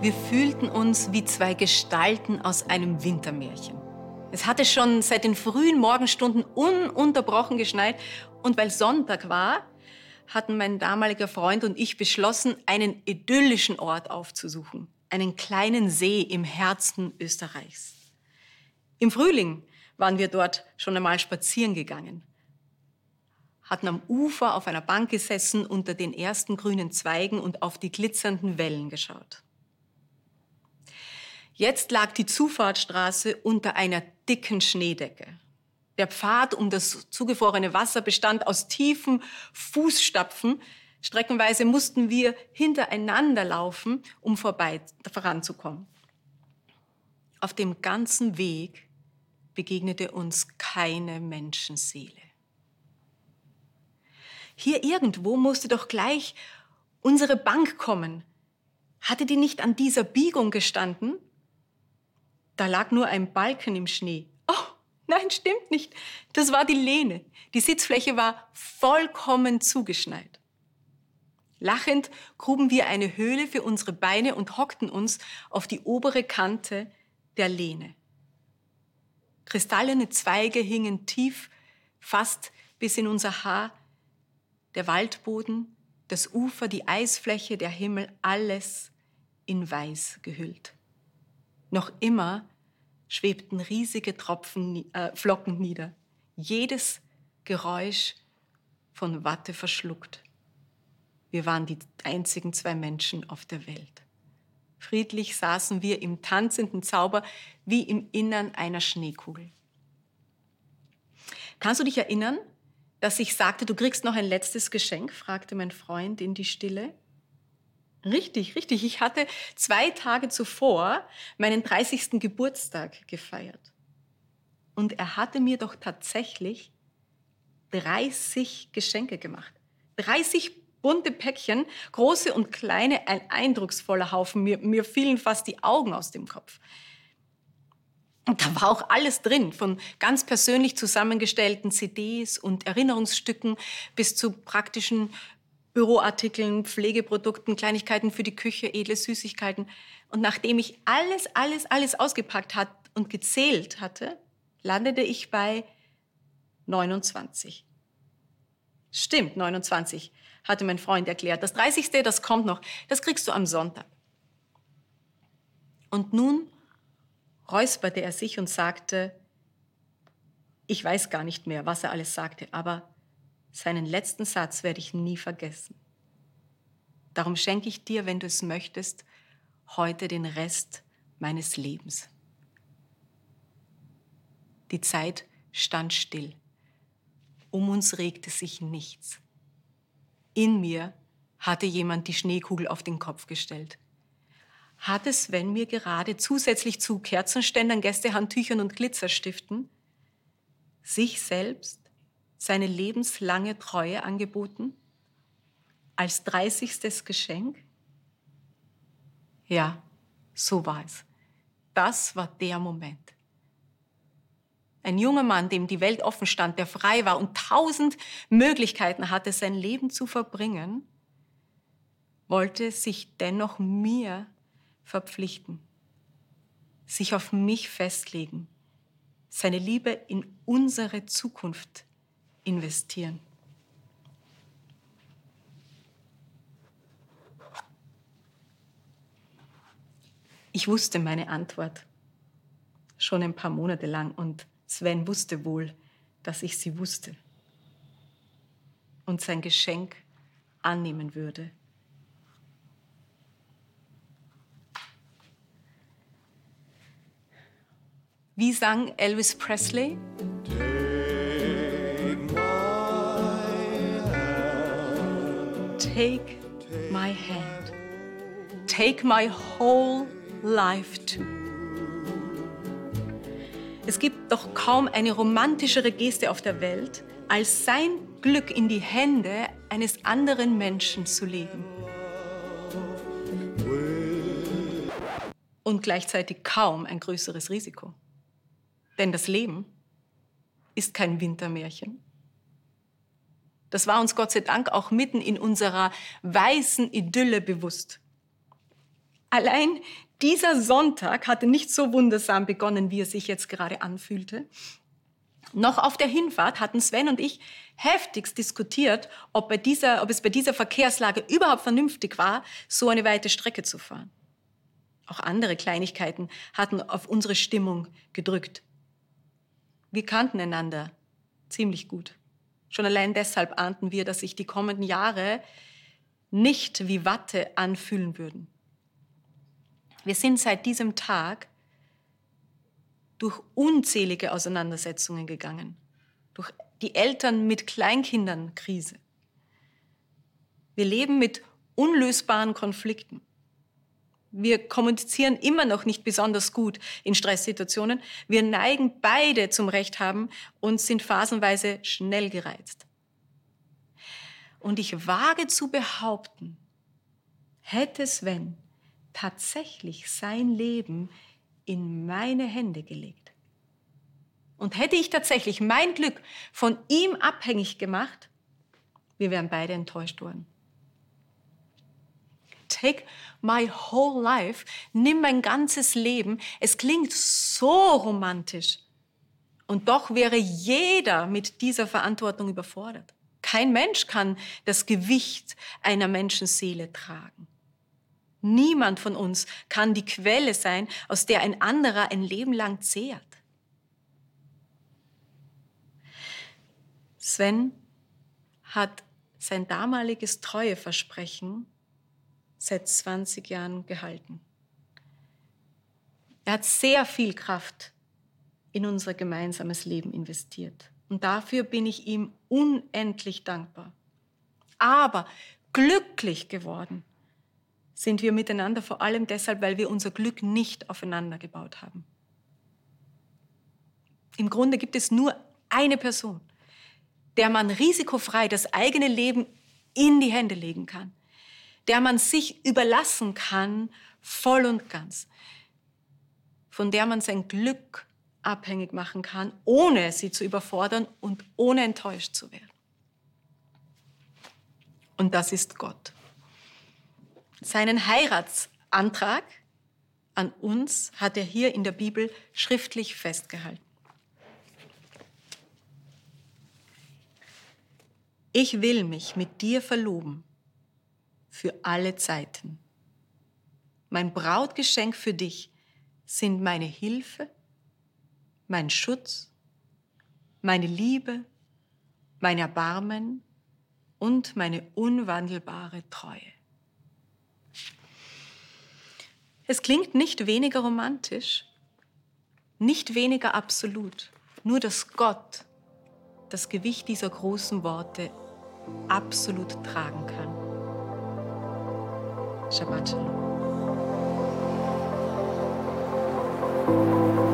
Wir fühlten uns wie zwei Gestalten aus einem Wintermärchen. Es hatte schon seit den frühen Morgenstunden ununterbrochen geschneit und weil Sonntag war, hatten mein damaliger Freund und ich beschlossen, einen idyllischen Ort aufzusuchen, einen kleinen See im Herzen Österreichs. Im Frühling waren wir dort schon einmal spazieren gegangen, hatten am Ufer auf einer Bank gesessen unter den ersten grünen Zweigen und auf die glitzernden Wellen geschaut. Jetzt lag die Zufahrtsstraße unter einer dicken Schneedecke. Der Pfad um das zugefrorene Wasser bestand aus tiefen Fußstapfen. Streckenweise mussten wir hintereinander laufen, um vorbei voranzukommen. Auf dem ganzen Weg begegnete uns keine Menschenseele. Hier irgendwo musste doch gleich unsere Bank kommen. Hatte die nicht an dieser Biegung gestanden? Da lag nur ein Balken im Schnee. Oh, nein, stimmt nicht. Das war die Lehne. Die Sitzfläche war vollkommen zugeschneit. Lachend gruben wir eine Höhle für unsere Beine und hockten uns auf die obere Kante der Lehne. Kristallene Zweige hingen tief, fast bis in unser Haar. Der Waldboden, das Ufer, die Eisfläche, der Himmel, alles in Weiß gehüllt. Noch immer schwebten riesige Tropfen, äh, Flocken nieder. Jedes Geräusch von Watte verschluckt. Wir waren die einzigen zwei Menschen auf der Welt. Friedlich saßen wir im tanzenden Zauber wie im Innern einer Schneekugel. Kannst du dich erinnern, dass ich sagte, du kriegst noch ein letztes Geschenk? fragte mein Freund in die Stille. Richtig, richtig. Ich hatte zwei Tage zuvor meinen 30. Geburtstag gefeiert. Und er hatte mir doch tatsächlich 30 Geschenke gemacht. 30 bunte Päckchen, große und kleine, ein eindrucksvoller Haufen. Mir, mir fielen fast die Augen aus dem Kopf. Und da war auch alles drin, von ganz persönlich zusammengestellten CDs und Erinnerungsstücken bis zu praktischen Büroartikeln, Pflegeprodukten, Kleinigkeiten für die Küche, edle Süßigkeiten. Und nachdem ich alles, alles, alles ausgepackt hat und gezählt hatte, landete ich bei 29. Stimmt, 29, hatte mein Freund erklärt. Das 30. das kommt noch, das kriegst du am Sonntag. Und nun räusperte er sich und sagte, ich weiß gar nicht mehr, was er alles sagte, aber seinen letzten Satz werde ich nie vergessen. Darum schenke ich dir, wenn du es möchtest, heute den Rest meines Lebens. Die Zeit stand still. Um uns regte sich nichts. In mir hatte jemand die Schneekugel auf den Kopf gestellt. Hat es, wenn mir gerade zusätzlich zu Kerzenständern, Gästehandtüchern und Glitzerstiften sich selbst seine lebenslange Treue angeboten? Als dreißigstes Geschenk? Ja, so war es. Das war der Moment. Ein junger Mann, dem die Welt offen stand, der frei war und tausend Möglichkeiten hatte, sein Leben zu verbringen, wollte sich dennoch mir verpflichten, sich auf mich festlegen, seine Liebe in unsere Zukunft investieren. Ich wusste meine Antwort schon ein paar Monate lang und Sven wusste wohl, dass ich sie wusste und sein Geschenk annehmen würde. Wie sang Elvis Presley? Take my hand. Take my whole life too. Es gibt doch kaum eine romantischere Geste auf der Welt, als sein Glück in die Hände eines anderen Menschen zu legen. Und gleichzeitig kaum ein größeres Risiko. Denn das Leben ist kein Wintermärchen, das war uns Gott sei Dank auch mitten in unserer weißen Idylle bewusst. Allein dieser Sonntag hatte nicht so wundersam begonnen, wie er sich jetzt gerade anfühlte. Noch auf der Hinfahrt hatten Sven und ich heftigst diskutiert, ob, bei dieser, ob es bei dieser Verkehrslage überhaupt vernünftig war, so eine weite Strecke zu fahren. Auch andere Kleinigkeiten hatten auf unsere Stimmung gedrückt. Wir kannten einander ziemlich gut. Schon allein deshalb ahnten wir, dass sich die kommenden Jahre nicht wie Watte anfühlen würden. Wir sind seit diesem Tag durch unzählige Auseinandersetzungen gegangen, durch die Eltern mit Kleinkindern Krise. Wir leben mit unlösbaren Konflikten. Wir kommunizieren immer noch nicht besonders gut in Stresssituationen. Wir neigen beide zum Recht haben und sind phasenweise schnell gereizt. Und ich wage zu behaupten, hätte Sven tatsächlich sein Leben in meine Hände gelegt und hätte ich tatsächlich mein Glück von ihm abhängig gemacht, wir wären beide enttäuscht worden. Take my whole life, nimm mein ganzes Leben. Es klingt so romantisch. Und doch wäre jeder mit dieser Verantwortung überfordert. Kein Mensch kann das Gewicht einer Menschenseele tragen. Niemand von uns kann die Quelle sein, aus der ein anderer ein Leben lang zehrt. Sven hat sein damaliges Treueversprechen seit 20 Jahren gehalten. Er hat sehr viel Kraft in unser gemeinsames Leben investiert. Und dafür bin ich ihm unendlich dankbar. Aber glücklich geworden sind wir miteinander vor allem deshalb, weil wir unser Glück nicht aufeinander gebaut haben. Im Grunde gibt es nur eine Person, der man risikofrei das eigene Leben in die Hände legen kann der man sich überlassen kann, voll und ganz, von der man sein Glück abhängig machen kann, ohne sie zu überfordern und ohne enttäuscht zu werden. Und das ist Gott. Seinen Heiratsantrag an uns hat er hier in der Bibel schriftlich festgehalten. Ich will mich mit dir verloben für alle Zeiten. Mein Brautgeschenk für dich sind meine Hilfe, mein Schutz, meine Liebe, mein Erbarmen und meine unwandelbare Treue. Es klingt nicht weniger romantisch, nicht weniger absolut, nur dass Gott das Gewicht dieser großen Worte absolut tragen kann. Shabbat Shalom.